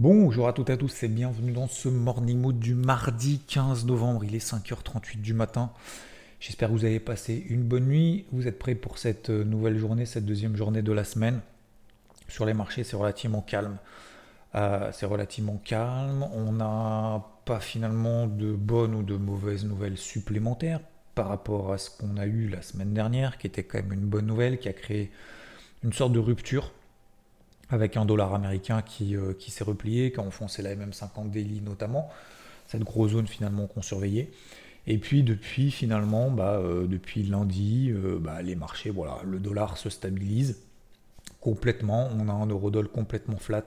Bonjour à toutes et à tous et bienvenue dans ce Morning Mood du mardi 15 novembre. Il est 5h38 du matin. J'espère que vous avez passé une bonne nuit. Vous êtes prêts pour cette nouvelle journée, cette deuxième journée de la semaine? Sur les marchés, c'est relativement calme. Euh, c'est relativement calme. On n'a pas finalement de bonnes ou de mauvaises nouvelles supplémentaires par rapport à ce qu'on a eu la semaine dernière, qui était quand même une bonne nouvelle, qui a créé une sorte de rupture avec un dollar américain qui, euh, qui s'est replié, qui a enfoncé la MM50 daily notamment, cette grosse zone finalement qu'on surveillait. Et puis depuis finalement, bah, euh, depuis lundi, euh, bah, les marchés, voilà, le dollar se stabilise complètement. On a un euro-dollar complètement flat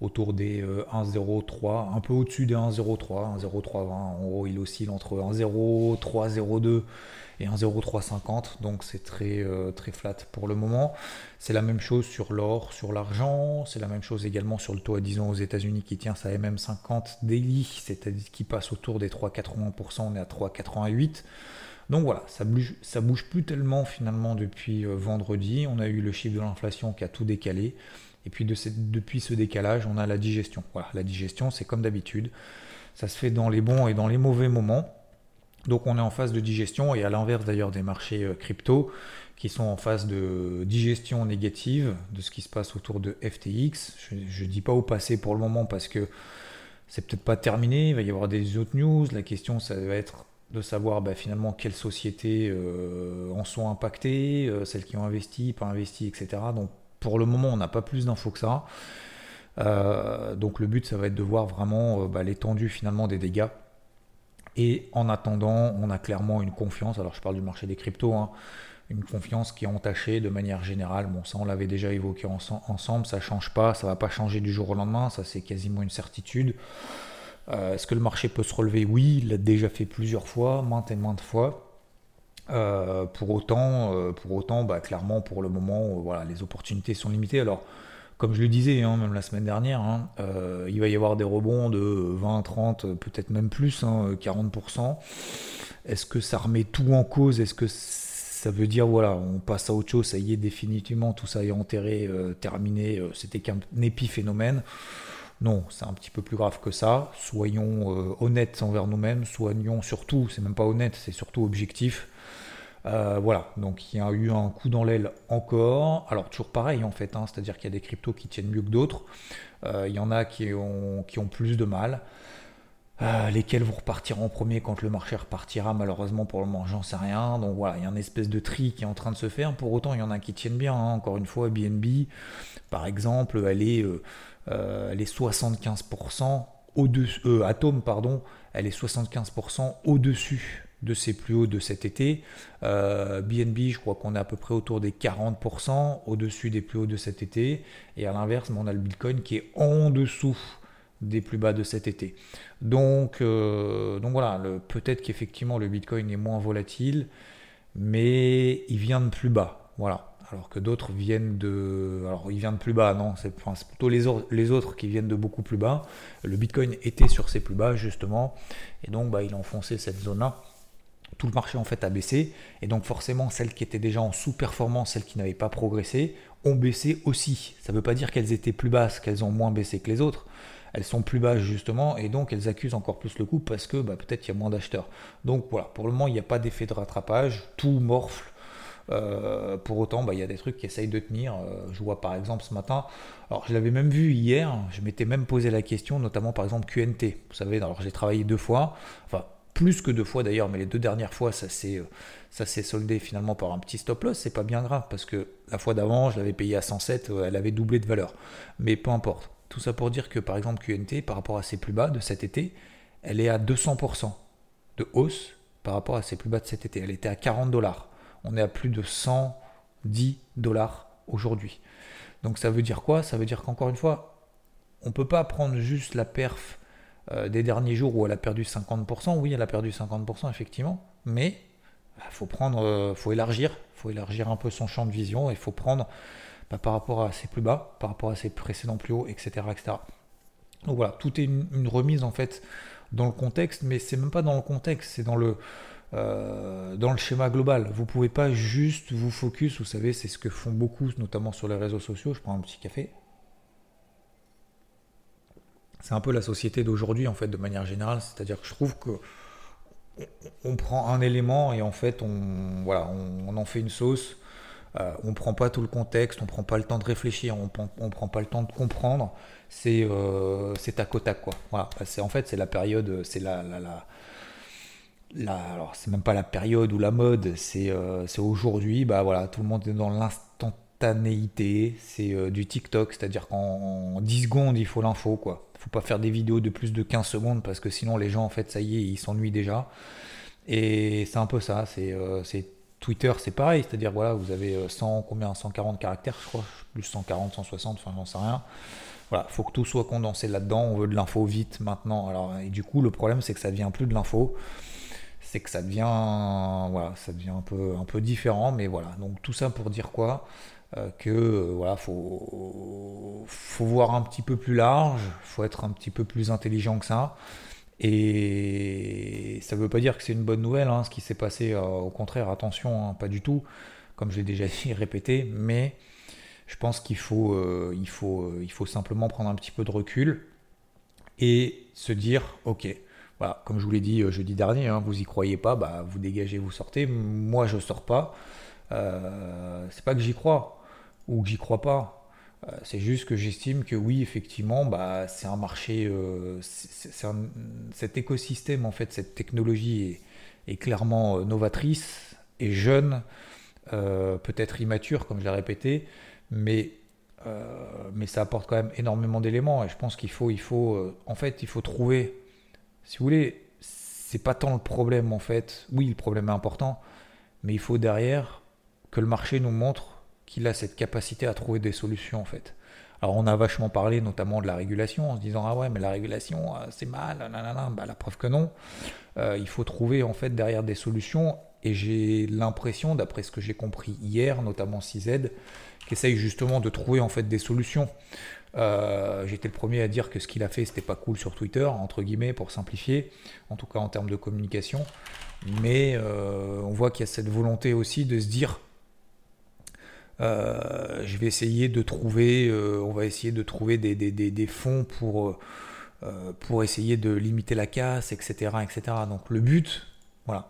autour des 1,03, un peu au-dessus des 1,03, 1,0320. En gros, il oscille entre 1,0302 et 1,0350. Donc c'est très, euh, très flat pour le moment. C'est la même chose sur l'or, sur l'argent. C'est la même chose également sur le taux à 10 ans aux États-Unis qui tient sa MM50 daily, c'est-à-dire qui passe autour des 3,80%. On est à 3,88. Donc voilà, ça bouge, ça bouge plus tellement finalement depuis euh, vendredi. On a eu le chiffre de l'inflation qui a tout décalé. Et puis de depuis ce décalage, on a la digestion. Voilà, la digestion, c'est comme d'habitude. Ça se fait dans les bons et dans les mauvais moments. Donc on est en phase de digestion et à l'inverse d'ailleurs des marchés euh, crypto qui sont en phase de digestion négative de ce qui se passe autour de FTX. Je ne dis pas au passé pour le moment parce que c'est peut-être pas terminé, il va y avoir des autres news. La question ça va être de savoir bah, finalement quelles sociétés euh, en sont impactées, euh, celles qui ont investi, pas investi, etc. Donc pour le moment on n'a pas plus d'infos que ça. donc le but ça va être de voir vraiment bah, l'étendue finalement des dégâts et en attendant, on a clairement une confiance, alors je parle du marché des cryptos, hein, une confiance qui est entachée de manière générale. Bon, ça on l'avait déjà évoqué ensemble, ça ne change pas, ça ne va pas changer du jour au lendemain, ça c'est quasiment une certitude. Euh, est-ce que le marché peut se relever? Oui, il l'a déjà fait plusieurs fois, maintes et maintes fois. Euh, pour autant, euh, pour autant bah, clairement, pour le moment, voilà, les opportunités sont limitées. Alors, comme je le disais, hein, même la semaine dernière, hein, euh, il va y avoir des rebonds de 20, 30, peut-être même plus, 40%. Hein, Est-ce que ça remet tout en cause? Est-ce que ça veut dire, voilà, on passe à autre chose, ça y est, définitivement, tout ça est enterré, euh, terminé, euh, c'était qu'un épiphénomène non, c'est un petit peu plus grave que ça. Soyons honnêtes envers nous-mêmes, soignons surtout, c'est même pas honnête, c'est surtout objectif. Euh, voilà, donc il y a eu un coup dans l'aile encore. Alors toujours pareil en fait, hein, c'est-à-dire qu'il y a des cryptos qui tiennent mieux que d'autres. Euh, il y en a qui ont, qui ont plus de mal. Euh, lesquels vont repartir en premier quand le marché repartira? Malheureusement pour le moment j'en sais rien. Donc voilà, il y a une espèce de tri qui est en train de se faire. Pour autant il y en a qui tiennent bien. Hein. Encore une fois, BNB par exemple, elle est, elle est 75% au-dessus, Atom pardon, elle est 75% au-dessus de ses plus hauts de cet été. BNB, euh, je crois qu'on est à peu près autour des 40% au-dessus des plus hauts de cet été. Et à l'inverse, on a le Bitcoin qui est en dessous des plus bas de cet été. Donc, euh, donc voilà, peut-être qu'effectivement le Bitcoin est moins volatile, mais il vient de plus bas. Voilà. Alors que d'autres viennent de. Alors, il vient de plus bas, non, c'est plutôt les, les, autres qui viennent de beaucoup plus bas. Le Bitcoin était sur ses plus bas, justement, et donc bah, il a enfoncé cette zone-là tout le marché en fait a baissé et donc forcément celles qui étaient déjà en sous-performance, celles qui n'avaient pas progressé, ont baissé aussi. Ça ne veut pas dire qu'elles étaient plus basses, qu'elles ont moins baissé que les autres. Elles sont plus basses justement et donc elles accusent encore plus le coup parce que bah, peut-être il y a moins d'acheteurs. Donc voilà, pour le moment il n'y a pas d'effet de rattrapage, tout morfle. Euh, pour autant, bah, il y a des trucs qui essayent de tenir. Euh, je vois par exemple ce matin, alors je l'avais même vu hier, je m'étais même posé la question, notamment par exemple QNT. Vous savez, alors j'ai travaillé deux fois, enfin plus que deux fois d'ailleurs, mais les deux dernières fois, ça s'est, euh, ça s'est soldé finalement par un petit stop loss. C'est pas bien grave parce que la fois d'avant, je l'avais payé à 107, euh, elle avait doublé de valeur. Mais peu importe. Tout ça pour dire que par exemple QNT, par rapport à ses plus bas de cet été, elle est à 200% de hausse par rapport à ses plus bas de cet été. Elle était à 40 dollars. On est à plus de 110 dollars aujourd'hui. Donc ça veut dire quoi? Ça veut dire qu'encore une fois, on ne peut pas prendre juste la perf euh, des derniers jours où elle a perdu 50%. Oui, elle a perdu 50% effectivement, mais il bah, faut prendre, euh, faut élargir, faut élargir un peu son champ de vision il faut prendre bah, par rapport à ses plus bas, par rapport à ses précédents plus hauts, etc., etc. Donc voilà, tout est une, remise en fait dans le contexte, mais c'est même pas dans le contexte, c'est dans le euh, dans le schéma global. Vous pouvez pas juste vous focus, vous savez, c'est ce que font beaucoup, notamment sur les réseaux sociaux. Je prends un petit café. C'est un peu la société d'aujourd'hui en fait, de manière générale. C'est-à-dire que je trouve que on prend un élément et en fait on voilà, on en fait une sauce euh, on prend pas tout le contexte, on prend pas le temps de réfléchir, on ne prend pas le temps de comprendre. C'est euh, à côté quoi. Voilà. C'est en fait c'est la période, c'est la, la, la, alors c'est même pas la période ou la mode, c'est euh, aujourd'hui. Bah voilà, tout le monde est dans C'est euh, du TikTok, c'est-à-dire qu'en 10 secondes il faut l'info quoi. Faut pas faire des vidéos de plus de 15 secondes parce que sinon les gens en fait ça y est ils s'ennuient déjà. Et c'est un peu ça, c'est Twitter, c'est pareil, c'est-à-dire voilà, vous avez 100, euh, combien 140 caractères, je crois, plus 140, 160, enfin j'en sais rien. Voilà, faut que tout soit condensé là-dedans, on veut de l'info vite maintenant. Alors, et du coup, le problème, c'est que ça devient plus de l'info, c'est que ça devient, voilà, ça devient un peu, un peu différent, mais voilà. Donc tout ça pour dire quoi? Euh, que euh, voilà, faut, faut voir un petit peu plus large, faut être un petit peu plus intelligent que ça. Et ça ne veut pas dire que c'est une bonne nouvelle, hein, ce qui s'est passé. Euh, au contraire, attention, hein, pas du tout, comme je l'ai déjà dit, répété, mais je pense qu'il faut, euh, il faut, euh, il faut simplement prendre un petit peu de recul et se dire, ok, voilà, comme je vous l'ai dit jeudi dernier, hein, vous y croyez pas, bah, vous dégagez, vous sortez. Moi, je sors pas. c'est pas que j'y crois ou que j'y crois pas. Euh, c'est juste que j'estime que oui, effectivement, bah, c'est un marché, euh, cet écosystème, en fait, cette technologie est, clairement euh, novatrice et jeune, peut-être immature, comme je l'ai répété, mais, mais ça apporte quand même énormément d'éléments. Et je pense qu'il faut, il faut en fait, il faut trouver, si vous voulez, c'est pas tant le problème, en fait. Oui, le problème est important, mais il faut derrière que le marché nous montre qu'il a cette capacité à trouver des solutions en fait. Alors on a vachement parlé notamment de la régulation en se disant ah ouais mais la régulation euh, c'est mal, Bah, la preuve que non. Euh, il faut trouver en fait derrière des solutions et j'ai l'impression d'après ce que j'ai compris hier notamment CZ qu'essaye justement de trouver en fait des solutions. Euh, j'étais le premier à dire que ce qu'il a fait c'était pas cool sur Twitter entre guillemets pour simplifier, en tout cas en termes de communication. Mais on voit qu'il y a cette volonté aussi de se dire euh, je vais essayer de trouver, euh, on va essayer de trouver des, fonds pour, euh, pour essayer de limiter la casse, etc., etc. Donc le but, voilà,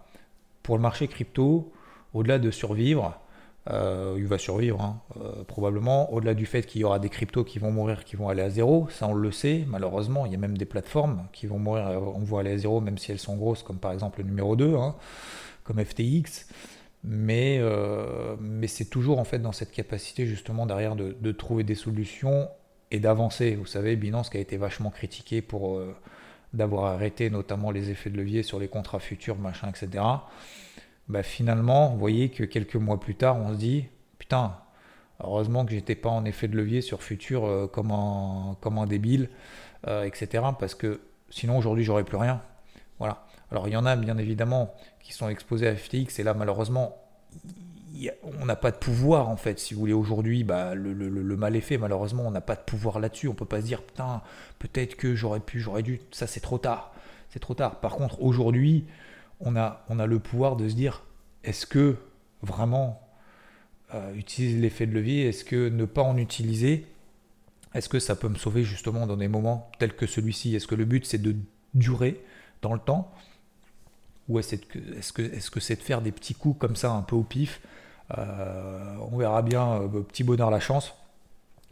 pour le marché crypto, au-delà de survivre, il va survivre hein, probablement, au-delà du fait qu'il y aura des cryptos qui vont mourir, qui vont aller à zéro, ça on le sait, malheureusement, il y a même des plateformes qui vont mourir, on voit aller à zéro, même si elles sont grosses, comme par exemple le numéro 2, hein, comme FTX mais, euh, mais c'est toujours en fait dans cette capacité justement derrière de, trouver des solutions et d'avancer. Vous savez, Binance qui a été vachement critiqué pour euh, d'avoir arrêté notamment les effets de levier sur les contrats futurs, machin, etc. Bah, finalement, vous voyez que quelques mois plus tard, on se dit putain, heureusement que j'étais pas en effet de levier sur futur euh, comme, un, comme un débile, etc. Parce que sinon aujourd'hui j'aurais plus rien. Voilà. Alors il y en a bien évidemment qui sont exposés à FTX et là malheureusement on n'a pas de pouvoir en fait si vous voulez. Aujourd'hui bah, le, mal est fait. Malheureusement on n'a pas de pouvoir là-dessus. On peut pas se dire putain peut-être que j'aurais pu j'aurais dû. Ça c'est trop tard. C'est trop tard. Par contre aujourd'hui on a, on a le pouvoir de se dire est-ce que vraiment euh, utiliser l'effet de levier est-ce que ne pas en utiliser est-ce que ça peut me sauver justement dans des moments tels que celui-ci? Est-ce que le but c'est de durer dans le temps? Ou est-ce que c'est -ce que, c'est de faire des petits coups comme ça, un peu au pif euh, On verra bien, euh, petit bonheur la chance,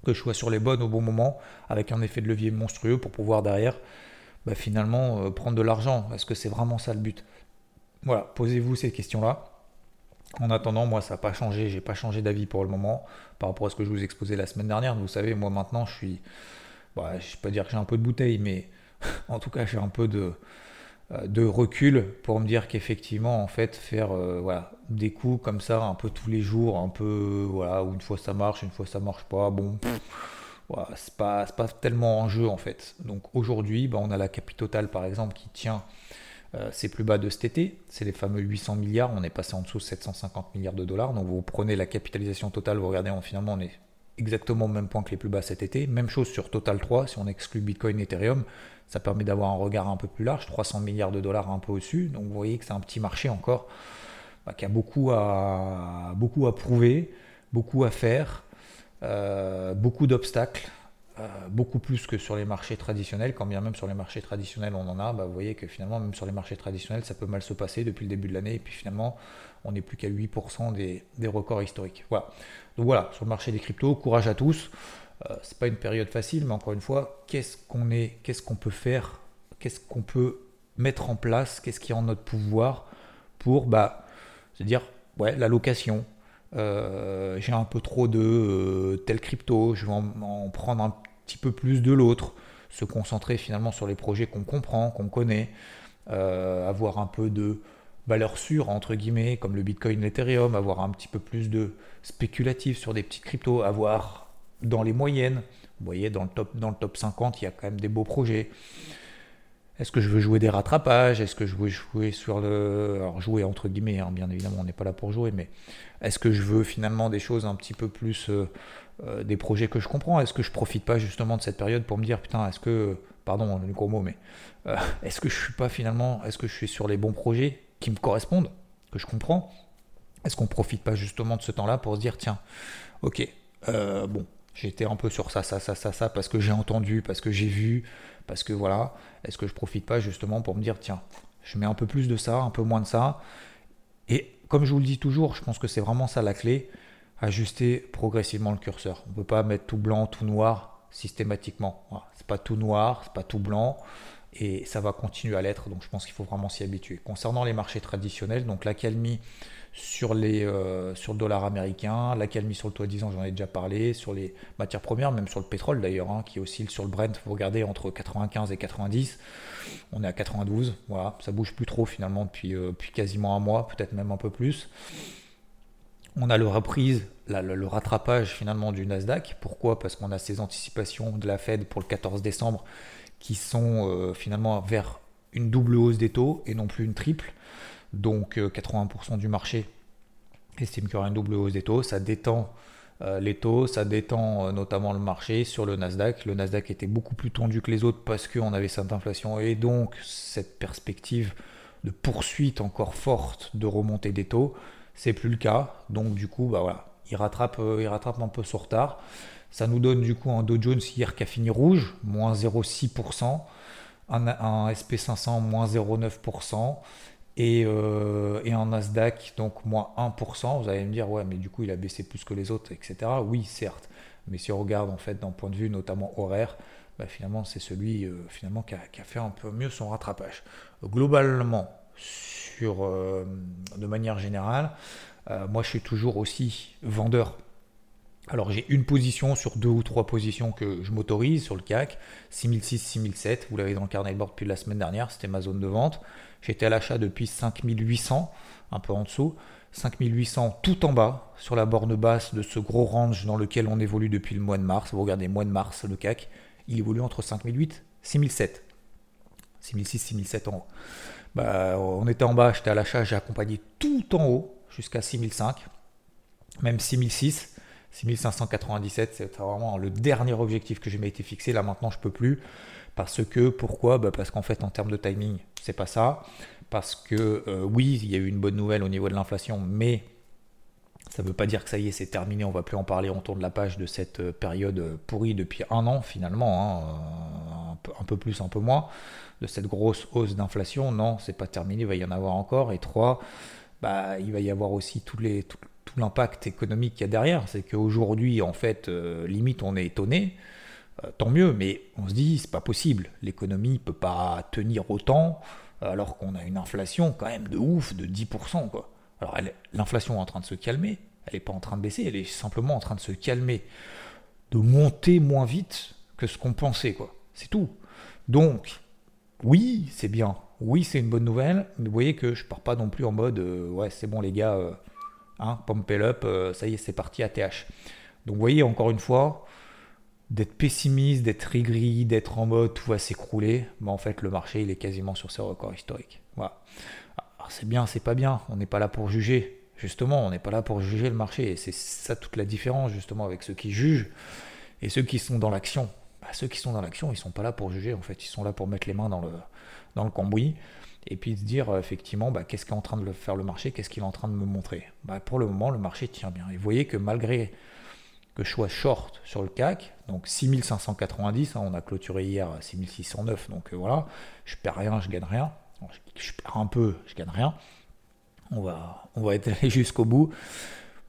que je sois sur les bonnes au bon moment, avec un effet de levier monstrueux pour pouvoir derrière, bah, finalement, euh, prendre de l'argent. Est-ce que c'est vraiment ça le but? Voilà, posez-vous ces questions-là. En attendant, moi, ça n'a pas changé, j'ai pas changé d'avis pour le moment par rapport à ce que je vous exposais la semaine dernière. Vous savez, moi maintenant, je suis, bah, je ne vais pas dire que j'ai un peu de bouteille, mais en tout cas, j'ai un peu de, de recul pour me dire qu'effectivement, en fait, faire voilà, des coups comme ça un peu tous les jours, un peu, voilà, une fois ça marche, une fois ça marche pas, bon, voilà, c'est pas, pas tellement en jeu en fait. Donc aujourd'hui, bah, on a la capitale par exemple qui tient euh, c'est plus bas de cet été, c'est les fameux 800 milliards, on est passé en dessous de 750 milliards de dollars, donc vous prenez la capitalisation totale, vous regardez, finalement on est exactement au même point que les plus bas cet été, même chose sur Total 3, si on exclut Bitcoin et Ethereum, ça permet d'avoir un regard un peu plus large, 300 milliards de dollars un peu au-dessus, donc vous voyez que c'est un petit marché encore bah, qui a beaucoup à, beaucoup à prouver, beaucoup à faire, euh, beaucoup d'obstacles, euh, beaucoup plus que sur les marchés traditionnels, quand bien même sur les marchés traditionnels on en a, bah, vous voyez que finalement même sur les marchés traditionnels ça peut mal se passer depuis le début de l'année. Et puis finalement on n'est plus qu'à 8% des, records historiques. Voilà. Donc voilà, sur le marché des cryptos, courage à tous. Euh, c'est pas une période facile, mais encore une fois, qu'est-ce qu'on est, qu'est-ce qu'on peut faire, qu'est-ce qu'on peut mettre en place, qu'est-ce qui est en notre pouvoir pour bah, se dire ouais, la location, euh, j'ai un peu trop de euh, tel crypto, je vais en, prendre un petit peu plus de l'autre, se concentrer finalement sur les projets qu'on comprend, qu'on connaît, euh, avoir un peu de valeur sûre entre guillemets comme le Bitcoin, l'Ethereum, avoir un petit peu plus de spéculatif sur des petites cryptos, avoir dans les moyennes, vous voyez dans le top dans le top 50 il y a quand même des beaux projets. Est-ce que je veux jouer des rattrapages? Est-ce que je veux jouer sur le. Alors, jouer entre guillemets, hein, bien évidemment, on n'est pas là pour jouer, mais est-ce que je veux finalement des choses un petit peu plus. Euh, euh, des projets que je comprends? Est-ce que je profite pas justement de cette période pour me dire, putain, est-ce que. Pardon, le gros mot, mais. Euh, est-ce que je suis pas finalement. Est-ce que je suis sur les bons projets? Me correspondent Que je comprends Est-ce qu'on profite pas justement de ce temps-là pour se dire, tiens, ok, bon, J'étais un peu sur ça, ça, ça, ça, ça, parce que j'ai entendu, parce que j'ai vu, parce que voilà. Est-ce que je profite pas justement pour me dire, tiens, je mets un peu plus de ça, un peu moins de ça. Et comme je vous le dis toujours, je pense que c'est vraiment ça la clé, ajuster progressivement le curseur. On peut pas mettre tout blanc, tout noir systématiquement. C'est pas tout noir, c'est pas tout blanc et ça va continuer à l'être. Donc je pense qu'il faut vraiment s'y habituer. Concernant les marchés traditionnels, donc l'accalmie sur, euh, sur le dollar américain, l'accalmie sur le toit 10 ans, j'en ai déjà parlé, sur les matières premières, même sur le pétrole d'ailleurs, hein, qui oscille sur le Brent, vous regardez, entre 95 et 90, on est à 92, voilà, ça bouge plus trop finalement depuis, euh, depuis quasiment un mois, peut-être même un peu plus. On a le reprise, le, rattrapage finalement du Nasdaq. Pourquoi? Parce qu'on a ces anticipations de la Fed pour le 14 décembre qui sont euh, finalement vers une double hausse des taux et non plus une triple. Donc 80% euh, du marché estime qu'il y aura une double hausse des taux. Ça détend euh, les taux, ça détend notamment le marché sur le Nasdaq. Le Nasdaq était beaucoup plus tendu que les autres parce qu'on avait cette inflation et donc cette perspective de poursuite encore forte de remontée des taux. C'est plus le cas. Donc du coup, bah il rattrape, il rattrape un peu son retard. Ça nous donne du coup un Dow Jones hier qui a fini rouge, moins 0,6%, un, un SP500 moins 0,9%, euh, et, en Nasdaq, donc moins 1%, vous allez me dire, ouais, mais du coup, il a baissé plus que les autres, etc. Oui, certes. Mais si on regarde, en fait, d'un point de vue notamment horaire, bah, finalement, c'est celui euh, finalement qui a, fait un peu mieux son rattrapage. Globalement, sur, euh, de manière générale, moi, je suis toujours aussi vendeur. Alors, j'ai une position sur deux ou trois positions que je m'autorise sur le CAC, 6006, 6007, vous l'avez dans le carnet de bord depuis la semaine dernière, c'était ma zone de vente. J'étais à l'achat depuis 5800, un peu en dessous. 5800 tout en bas, sur la borne basse de ce gros range dans lequel on évolue depuis le mois de mars. Vous regardez, mois de mars, le CAC, il évolue entre 5008 et 6007. 6006, 6007 en haut. Bah, on était en bas, j'étais à l'achat, j'ai accompagné tout en haut jusqu'à 6005, même 6006. 6597, c'est vraiment le dernier objectif que j'ai été fixé. Là maintenant, je peux plus. Parce que, pourquoi? Bah, Parce qu'en fait, en termes de timing, c'est pas ça. Parce que, euh, oui, il y a eu une bonne nouvelle au niveau de l'inflation, mais ça ne veut pas dire que ça y est, c'est terminé, on va plus en parler, on tourne la page de cette euh, période euh, pourrie depuis un an finalement, hein, un, peu, plus, un peu moins, de cette grosse hausse d'inflation. Non, c'est pas terminé, il va y en avoir encore. Et trois, bah, il va y avoir aussi tous les, l'impact économique qu'il y a derrière. C'est qu'aujourd'hui, en fait, limite, on est étonné. Euh, tant mieux, mais on se dit, c'est pas possible. L'économie peut pas tenir autant alors qu'on a une inflation quand même de ouf, de 10%. Quoi. Alors l'inflation est en train de se calmer, elle n'est pas en train de baisser, elle est simplement en train de se calmer, de monter moins vite que ce qu'on pensait. quoi. C'est tout. Donc, oui, c'est bien. Oui, c'est une bonne nouvelle, mais vous voyez que je pars pas non plus en mode ouais, c'est bon les gars, hein, pump it up, ça y est, c'est parti ATH. Donc vous voyez, encore une fois, d'être pessimiste, d'être aigri, d'être en mode tout va s'écrouler, mais en fait le marché il est quasiment sur ses records historiques. Voilà. c'est bien, c'est pas bien, on n'est pas là pour juger. Justement, on n'est pas là pour juger le marché. Et c'est ça toute la différence justement avec ceux qui jugent et ceux qui sont dans l'action. Bah, ceux qui sont dans l'action, ils sont pas là pour juger en fait, ils sont là pour mettre les mains dans le cambouis et puis se dire effectivement bah, qu'est-ce qu'est en train de faire le marché, qu'est-ce qu'il est en train de me montrer? Bah, pour le moment, le marché tient bien. Et vous voyez que malgré que je sois short sur le CAC, donc 6590, hein, on a clôturé hier à 6609, donc euh, voilà, je perds rien, je gagne rien, je, perds un peu, je gagne rien, on va, on va être allé jusqu'au bout.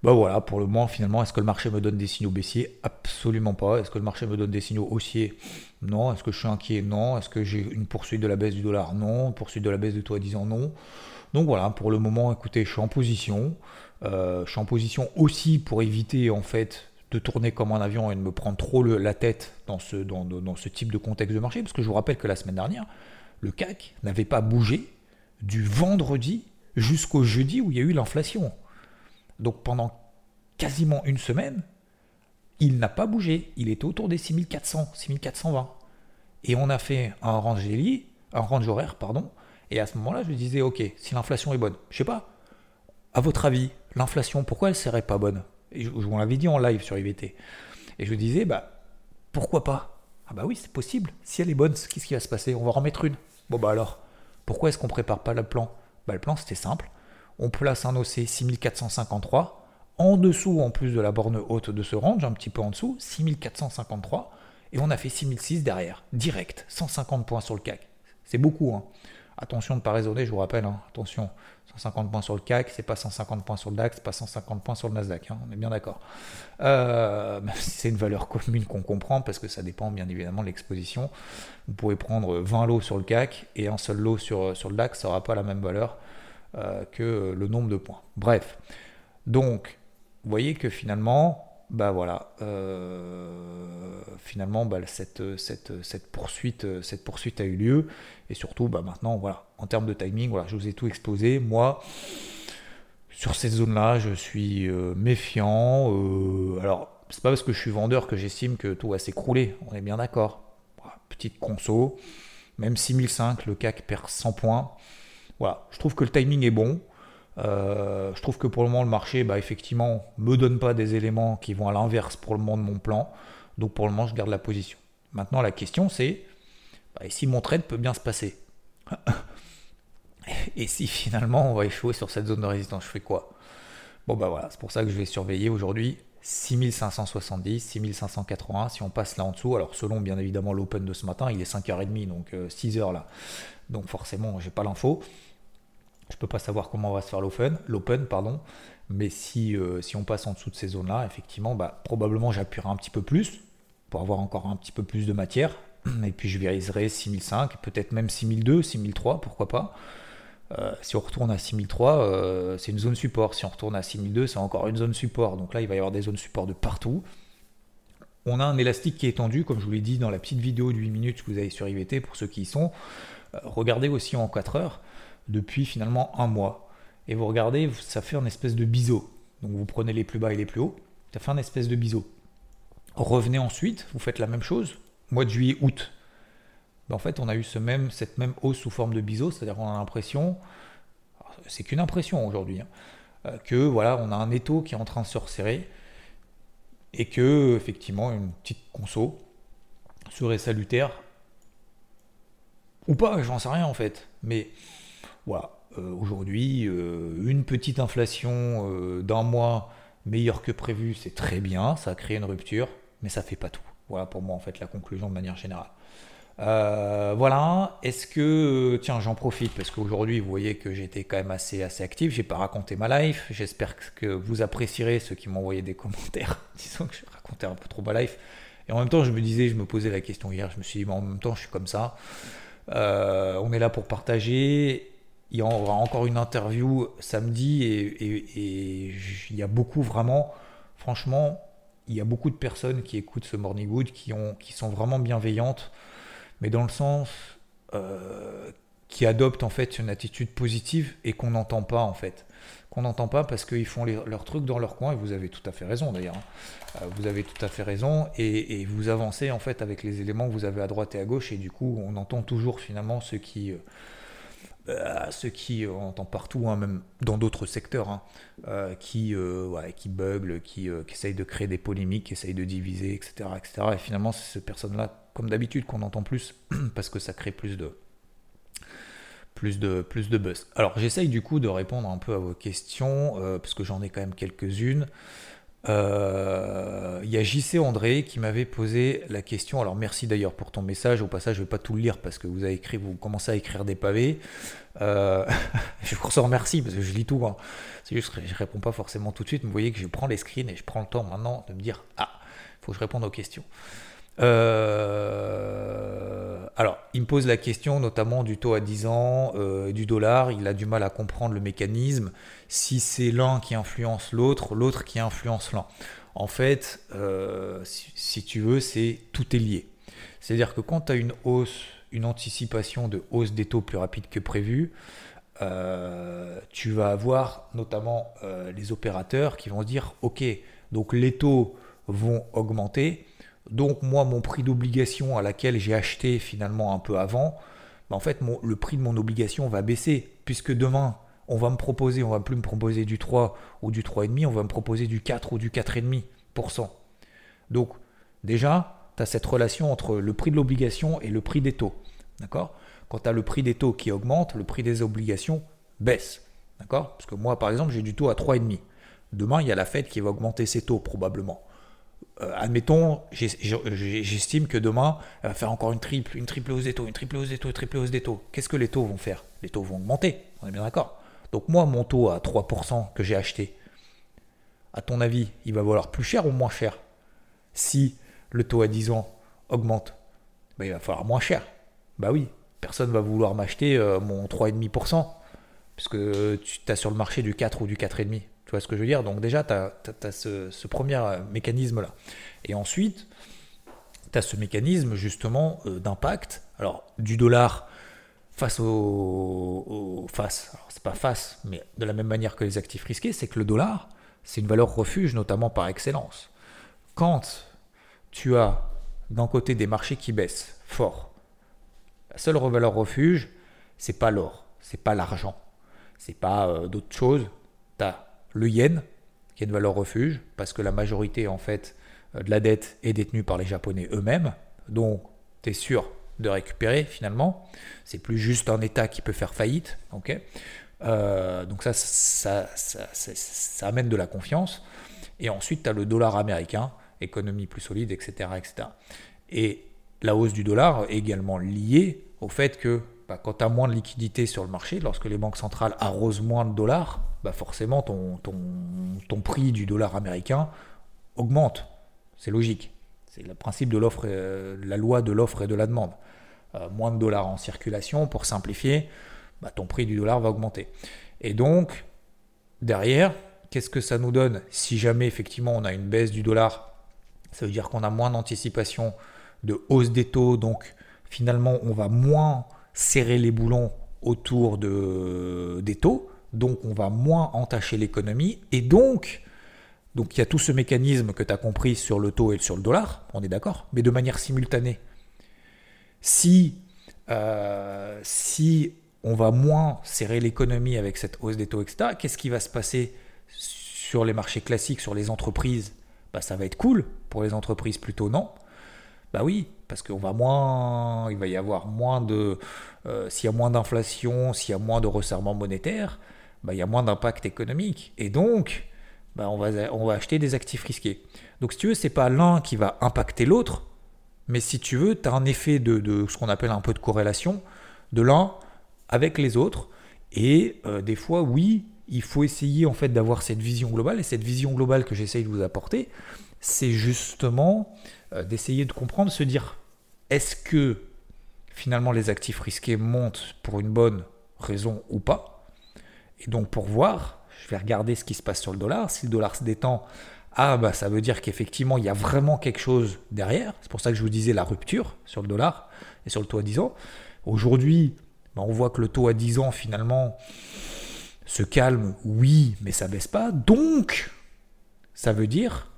Bah voilà, pour le moment, finalement, est-ce que le marché me donne des signaux baissiers? Absolument pas. Est-ce que le marché me donne des signaux haussiers? Non. Est-ce que je suis inquiet? Non. Est-ce que j'ai une poursuite de la baisse du dollar? Non. Une poursuite de la baisse du taux à 10 ans? Non. Donc voilà, pour le moment, écoutez, je suis en position. Euh, je suis en position aussi pour éviter, en fait, de tourner comme un avion et de me prendre trop la tête dans ce, dans, ce type de contexte de marché, parce que je vous rappelle que la semaine dernière, le CAC n'avait pas bougé du vendredi jusqu'au jeudi où il y a eu l'inflation. Donc pendant quasiment une semaine, il n'a pas bougé. Il était autour des 6400, 6420. Et on a fait un range daily, un range horaire, pardon. Et à ce moment-là, je disais, ok, si l'inflation est bonne, je sais pas, à votre avis, l'inflation, pourquoi elle serait pas bonne? Je, vous l'avais dit en live sur IVT. Et je disais, bah, pourquoi pas? Ah bah oui, c'est possible. Si elle est bonne, qu'est-ce qui va se passer? On va en remettre une. Bon bah alors, pourquoi est-ce qu'on prépare pas le plan? Bah le plan c'était simple. On place un OC 6453. En dessous, en plus de la borne haute de ce range, un petit peu en dessous, 6453. Et on a fait 6006 derrière, direct, 150 points sur le CAC. C'est beaucoup. Hein. Attention de ne pas raisonner, je vous rappelle, hein. attention, 150 points sur le CAC, c'est pas 150 points sur le DAX, pas 150 points sur le Nasdaq, hein. on est bien d'accord. Euh, c'est une valeur commune qu'on comprend parce que ça dépend bien évidemment de l'exposition. Vous pouvez prendre 20 lots sur le CAC et un seul lot sur, le DAX, ça n'aura pas la même valeur que le nombre de points. Bref, donc, vous voyez que finalement, bah voilà, euh, finalement, bah, cette, poursuite, cette poursuite a eu lieu. Et surtout, bah, maintenant, voilà, en termes de timing, voilà, je vous ai tout exposé. Moi, sur cette zone-là, je suis euh, méfiant. Euh, alors, c'est pas parce que je suis vendeur que j'estime que tout va s'écrouler. On est bien d'accord. petite conso, même 6005, le CAC perd 100 points. Voilà, je trouve que le timing est bon. Euh, je trouve que pour le moment, le marché, bah, effectivement, me donne pas des éléments qui vont à l'inverse pour le moment de mon plan. Donc pour le moment, je garde la position. Maintenant, la question, c'est bah, et si mon trade peut bien se passer Et si finalement, on va échouer sur cette zone de résistance, je fais quoi? Bon, bah voilà, c'est pour ça que je vais surveiller aujourd'hui 6570, 6580. Si on passe là en dessous, alors selon bien évidemment l'open de ce matin, il est 5h30, donc 6h euh, là. Donc forcément, j'ai pas l'info. Je peux pas savoir comment va se faire l'open, l'open pardon. Mais si, euh, si on passe en dessous de ces zones-là, effectivement, bah, probablement j'appuierai un petit peu plus pour avoir encore un petit peu plus de matière. Et puis je vériserai 6005, peut-être même 6002, 6003, pourquoi pas. Euh, si on retourne à 6003, euh, c'est une zone support. Si on retourne à 6002, c'est encore une zone support. Donc là, il va y avoir des zones support de partout. On a un élastique qui est tendu, comme je vous l'ai dit dans la petite vidéo de 8 minutes que vous avez sur IVT pour ceux qui y sont. regardez aussi en 4 heures depuis finalement un mois. Et vous regardez, ça fait un espèce de biseau. Donc vous prenez les plus bas et les plus hauts, ça fait un espèce de biseau. Revenez ensuite, vous faites la même chose, mois de juillet, août. En fait, on a eu ce même, cette même hausse sous forme de biseau, c'est-à-dire qu'on a l'impression, c'est qu'une impression aujourd'hui, hein, euh, que voilà, on a un étau qui est en train de se resserrer et que effectivement une petite conso serait salutaire ou pas, j'en sais rien en fait, mais voilà. Euh, aujourd'hui, euh, une petite inflation euh, d'un mois meilleure que prévu, c'est très bien, ça a créé une rupture, mais ça fait pas tout. Voilà pour moi en fait la conclusion de manière générale. voilà, est-ce que, tiens, j'en profite parce qu'aujourd'hui, vous voyez que j'étais quand même assez, assez actif, j'ai pas raconté ma life, j'espère que vous apprécierez ceux qui m'ont envoyé des commentaires, disons que je racontais un peu trop ma life. Et en même temps, je me disais, je me posais la question hier, je me suis dit, mais en même temps, je suis comme ça. on est là pour partager il y aura encore une interview samedi et, il y a beaucoup vraiment, franchement, il y a beaucoup de personnes qui écoutent ce Morning Wood qui, ont, qui sont vraiment bienveillantes, mais dans le sens, euh, qui adoptent en fait une attitude positive et qu'on n'entend pas en fait. Qu'on n'entend pas parce qu'ils font leurs trucs dans leur coin et vous avez tout à fait raison d'ailleurs. Hein. Euh, vous avez tout à fait raison et, vous avancez en fait avec les éléments que vous avez à droite et à gauche et du coup on entend toujours finalement ceux qui... Euh, euh, ceux qui, on entend partout, hein, même dans d'autres secteurs, hein, qui, qui buglent, qui, qui, essayent de créer des polémiques, qui essayent de diviser, etc. etc. Et finalement, c'est ces personnes-là, comme d'habitude, qu'on entend plus, parce que ça crée plus de, plus de, plus de buzz. Alors j'essaye du coup de répondre un peu à vos questions, euh, parce que j'en ai quand même quelques-unes. Euh, il y a JC André qui m'avait posé la question. Alors merci d'ailleurs pour ton message. Au passage, je ne vais pas tout le lire parce que vous avez écrit, vous commencez à écrire des pavés. Euh, je vous remercie parce que je lis tout. Hein. C'est juste que je réponds pas forcément tout de suite. Vous voyez que je prends les screens et je prends le temps maintenant de me dire ah, il faut que je réponde aux questions. Euh, alors, il me pose la question notamment du taux à 10 ans, euh, du dollar. Il a du mal à comprendre le mécanisme. Si c'est l'un qui influence l'autre, l'autre qui influence l'un. En fait, euh, si, tu veux, c'est tout est lié. C'est-à-dire que quand tu as une hausse, une anticipation de hausse des taux plus rapide que prévu, tu vas avoir notamment les opérateurs qui vont dire, ok, donc les taux vont augmenter donc moi, mon prix d'obligation à laquelle j'ai acheté finalement un peu avant, bah, en fait, le prix de mon obligation va baisser, puisque demain, on va me proposer, on va plus me proposer du 3 ou du 3,5, on va me proposer du 4 ou du 4,5%. Donc déjà, tu as cette relation entre le prix de l'obligation et le prix des taux. D'accord? Quand tu as le prix des taux qui augmente, le prix des obligations baisse. D'accord? Parce que moi, par exemple, j'ai du taux à 3,5. Demain, il y a la Fed qui va augmenter ses taux probablement. Euh, admettons, j'estime que demain, elle va faire encore une triple, une triple hausse des taux, une triple hausse des taux, une triple hausse des taux. Qu'est-ce que les taux vont faire? Les taux vont augmenter, on est bien d'accord. Donc moi, mon taux à 3% que j'ai acheté, à ton avis, il va valoir plus cher ou moins cher? Si le taux à 10 ans augmente, ben, il va falloir moins cher. Bah oui, personne va vouloir m'acheter euh, mon 3,5%, puisque tu as sur le marché du 4 ou du 4,5%. Tu vois ce que je veux dire? Donc déjà, tu as, ce, premier euh, mécanisme-là. Et ensuite, tu as ce mécanisme justement euh, d'impact. Alors, du dollar face au... face, alors c'est pas face, mais de la même manière que les actifs risqués, c'est que le dollar, c'est une valeur refuge notamment par excellence. Quand tu as d'un côté des marchés qui baissent fort, la seule valeur refuge, c'est pas l'or, c'est pas l'argent, c'est pas euh, d'autres choses. Le yen, qui est une valeur refuge, parce que la majorité en fait euh, de la dette est détenue par les Japonais eux-mêmes. Donc, tu es sûr de récupérer finalement. C'est plus juste un État qui peut faire faillite. euh, donc ça ça, amène de la confiance. Et ensuite, tu as le dollar américain, économie plus solide, etc., etc. Et la hausse du dollar est également liée au fait que bah, quand tu as moins de liquidités sur le marché, lorsque les banques centrales arrosent moins de dollars, bah forcément ton, prix du dollar américain augmente. C'est logique. C'est le principe de l'offre, euh, la loi de l'offre et de la demande. Euh, moins de dollars en circulation, pour simplifier, bah, ton prix du dollar va augmenter. Et donc, derrière, qu'est-ce que ça nous donne si jamais effectivement on a une baisse du dollar? Ça veut dire qu'on a moins d'anticipation de hausse des taux, donc finalement on va moins serrer les boulons autour de, des taux, donc on va moins entacher l'économie, et donc, donc il y a tout ce mécanisme que tu as compris sur le taux et sur le dollar, on est d'accord, mais de manière simultanée. Si, euh, si on va moins serrer l'économie avec cette hausse des taux, etc., qu'est-ce qui va se passer sur les marchés classiques, sur les entreprises? Bah, Ça va être cool, pour les entreprises plutôt non. Bah oui, parce qu'on va moins, il va y avoir moins de, euh, s'il y a moins d'inflation, s'il y a moins de resserrement monétaire, bah, il y a moins d'impact économique. Et donc, bah, on, va, acheter des actifs risqués. Donc si tu veux, c'est pas l'un qui va impacter l'autre, mais si tu veux, tu as un effet de, ce qu'on appelle un peu de corrélation de l'un avec les autres. Et euh, des fois, oui, il faut essayer en fait d'avoir cette vision globale. Et cette vision globale que j'essaye de vous apporter, c'est justement euh, d'essayer de comprendre, se dire, est-ce que finalement les actifs risqués montent pour une bonne raison ou pas? Et donc pour voir, je vais regarder ce qui se passe sur le dollar. Si le dollar se détend, ah bah ça veut dire qu'effectivement il y a vraiment quelque chose derrière. C'est pour ça que je vous disais la rupture sur le dollar et sur le taux à 10 ans. Aujourd'hui, bah, on voit que le taux à 10 ans finalement se calme, oui, mais ça baisse pas. Donc, ça veut dire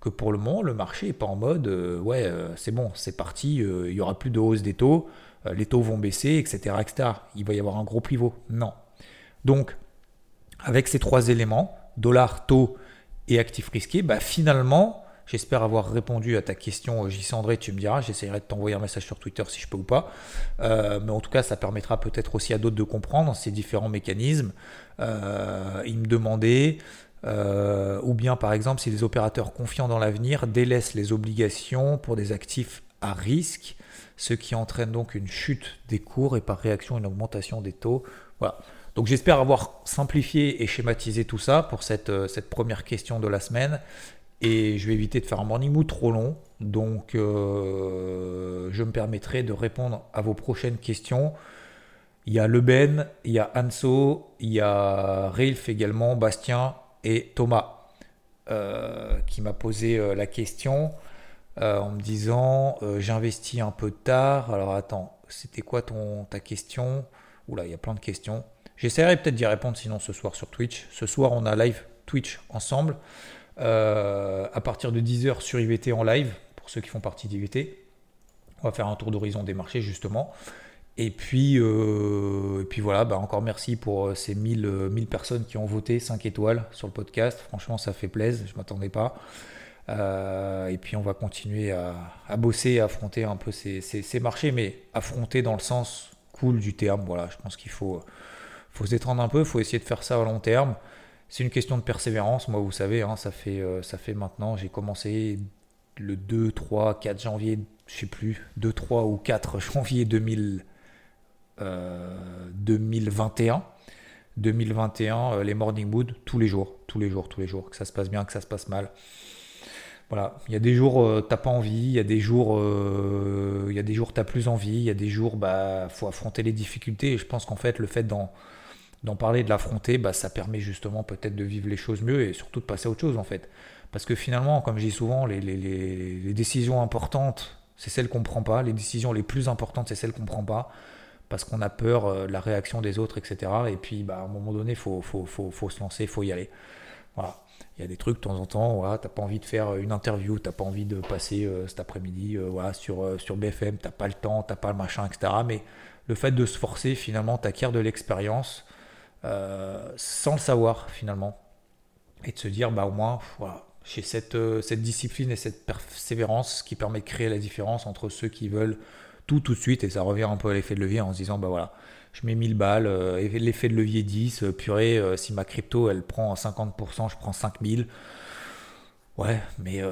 que pour le moment, le marché n'est pas en mode euh, ouais, euh, c'est bon, c'est parti, euh, il y aura plus de hausse des taux, les taux vont baisser, etc., etc. Il va y avoir un gros pivot. Non. Donc, avec ces trois éléments, dollar, taux et actifs risqués, bah, finalement, j'espère avoir répondu à ta question, J. André, tu me diras, j'essaierai de t'envoyer un message sur Twitter si je peux ou pas. mais en tout cas, ça permettra peut-être aussi à d'autres de comprendre ces différents mécanismes. il me demandait euh, ou bien par exemple si les opérateurs confiants dans l'avenir délaissent les obligations pour des actifs à risque, ce qui entraîne donc une chute des cours et par réaction une augmentation des taux. Voilà. Donc j'espère avoir simplifié et schématisé tout ça pour cette, euh, cette première question de la semaine. Et je vais éviter de faire un morning mood trop long. Donc euh, je me permettrai de répondre à vos prochaines questions. Il y a Leben, il y a Anso, il y a Railf également, Bastien et Thomas euh, qui m'a posé la question en me disant j'investis un peu tard. Alors attends, c'était quoi ton, ta question? Oula, il y a plein de questions. J'essaierai peut-être d'y répondre sinon ce soir sur Twitch. Ce soir, on a live Twitch ensemble. à partir de 10h sur IVT en live, pour ceux qui font partie d'IVT. On va faire un tour d'horizon des marchés justement. Et puis, euh, et puis voilà, bah encore merci pour euh, ces 1000, 1000 euh, personnes qui ont voté 5 étoiles sur le podcast. Franchement, ça fait plaisir, je ne m'attendais pas. et puis on va continuer à, à bosser, à affronter un peu ces, ces, marchés, mais affronter dans le sens cool du terme. Voilà, je pense qu'il faut, faut se détendre un peu, faut essayer de faire ça à long terme. C'est une question de persévérance. Moi, vous savez, hein, ça, fait, ça fait maintenant, j'ai commencé le 2, 3, 4 janvier, je sais plus, 2, 3 ou 4 janvier 2000. 2021. Euh, 2021, euh, les morning mood tous les jours, tous les jours, tous les jours, que ça se passe bien, que ça se passe mal. Voilà, il y a des jours euh, t'as pas envie, il y a des jours il y a des jours t'as plus envie, il y a des jours bah faut affronter les difficultés et je pense qu'en fait le fait d'en d'en parler, de l'affronter, bah, ça permet justement peut-être de vivre les choses mieux et surtout de passer à autre chose en fait. Parce que finalement, comme je dis souvent, les, les, les décisions importantes, c'est celles qu'on ne prend pas, les décisions les plus importantes, c'est celles qu'on ne prend pas parce qu'on a peur euh, de la réaction des autres, etc. Et puis, bah, à un moment donné, il faut, faut, faut, faut, se lancer, il faut y aller. Voilà. Il y a des trucs de temps en temps, voilà, tu n'as pas envie de faire une interview, tu n'as pas envie de passer euh, cet après-midi euh, voilà, sur, sur BFM, tu n'as pas le temps, tu n'as pas le machin, etc. Mais le fait de se forcer, finalement, tu acquiers de l'expérience sans le savoir, finalement. Et de se dire, bah, au moins, voilà, j'ai cette, cette discipline et cette persévérance qui permet de créer la différence entre ceux qui veulent tout tout de suite. Et ça revient un peu à l'effet de levier en se disant bah voilà je mets 1000 balles euh, l'effet de levier 10 euh, purée euh, si ma crypto elle prend 50% je prends 5000 ouais mais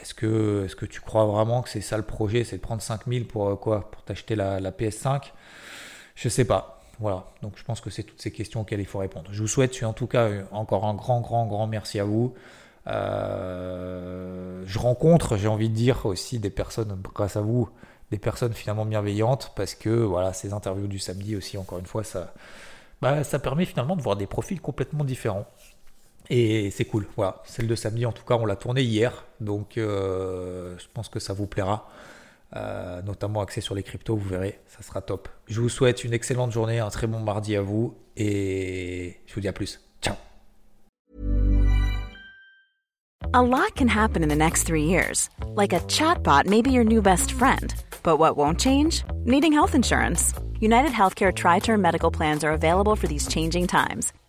est-ce que est-ce que tu crois vraiment que c'est ça le projet c'est de prendre 5000 pour quoi pour t'acheter la, PS5 je sais pas voilà, donc je pense que c'est toutes ces questions auxquelles il faut répondre. Je vous souhaite en tout cas encore un grand, grand, grand merci à vous. je rencontre, j'ai envie de dire aussi des personnes grâce à vous des personnes finalement bienveillantes parce que voilà, ces interviews du samedi aussi, encore une fois, ça, bah, ça permet finalement de voir des profils complètement différents. Et c'est cool. Voilà, celle de samedi, en tout cas, on l'a tournée hier, donc euh, je pense que ça vous plaira. Euh, notamment axé sur les cryptos, vous verrez, ça sera top. Je vous souhaite une excellente journée, un très bon mardi à vous et je vous dis à plus. Ciao. A lot can happen in the next three years. Like a chatbot maybe your new best friend. But what won't change? Needing health insurance. United Healthcare Tri Term Medical Plans are available for these changing times.